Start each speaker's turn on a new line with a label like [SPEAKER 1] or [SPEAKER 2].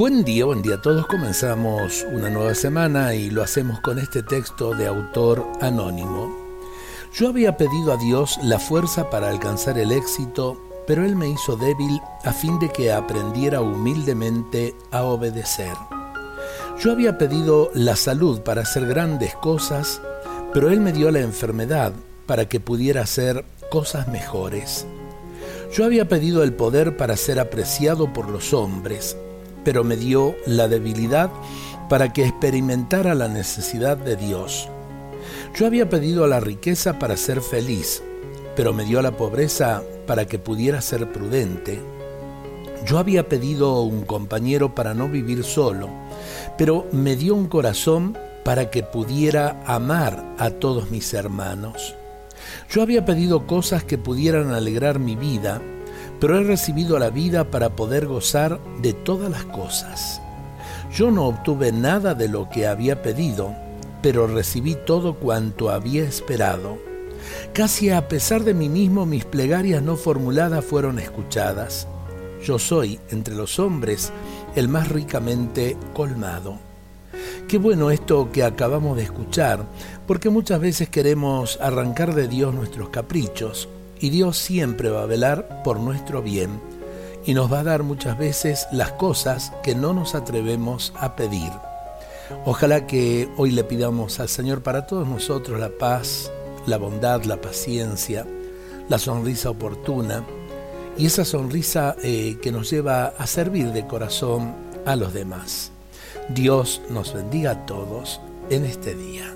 [SPEAKER 1] Buen día, buen día a todos. Comenzamos una nueva semana y lo hacemos con este texto de autor anónimo. Yo había pedido a Dios la fuerza para alcanzar el éxito, pero Él me hizo débil a fin de que aprendiera humildemente a obedecer. Yo había pedido la salud para hacer grandes cosas, pero Él me dio la enfermedad para que pudiera hacer cosas mejores. Yo había pedido el poder para ser apreciado por los hombres, pero me dio la debilidad para que experimentara la necesidad de Dios. Yo había pedido la riqueza para ser feliz, pero me dio la pobreza para que pudiera ser prudente. Yo había pedido un compañero para no vivir solo, pero me dio un corazón para que pudiera amar a todos mis hermanos. Yo había pedido cosas que pudieran alegrar mi vida, pero he recibido la vida para poder gozar de todas las cosas. Yo no obtuve nada de lo que había pedido, pero recibí todo cuanto había esperado. Casi a pesar de mí mismo mis plegarias no formuladas fueron escuchadas. Yo soy, entre los hombres, el más ricamente colmado. Qué bueno esto que acabamos de escuchar, porque muchas veces queremos arrancar de Dios nuestros caprichos, y Dios siempre va a velar por nuestro bien y nos va a dar muchas veces las cosas que no nos atrevemos a pedir. Ojalá que hoy le pidamos al Señor para todos nosotros la paz, la bondad, la paciencia, la sonrisa oportuna y esa sonrisa eh, que nos lleva a servir de corazón a los demás. Dios nos bendiga a todos en este día.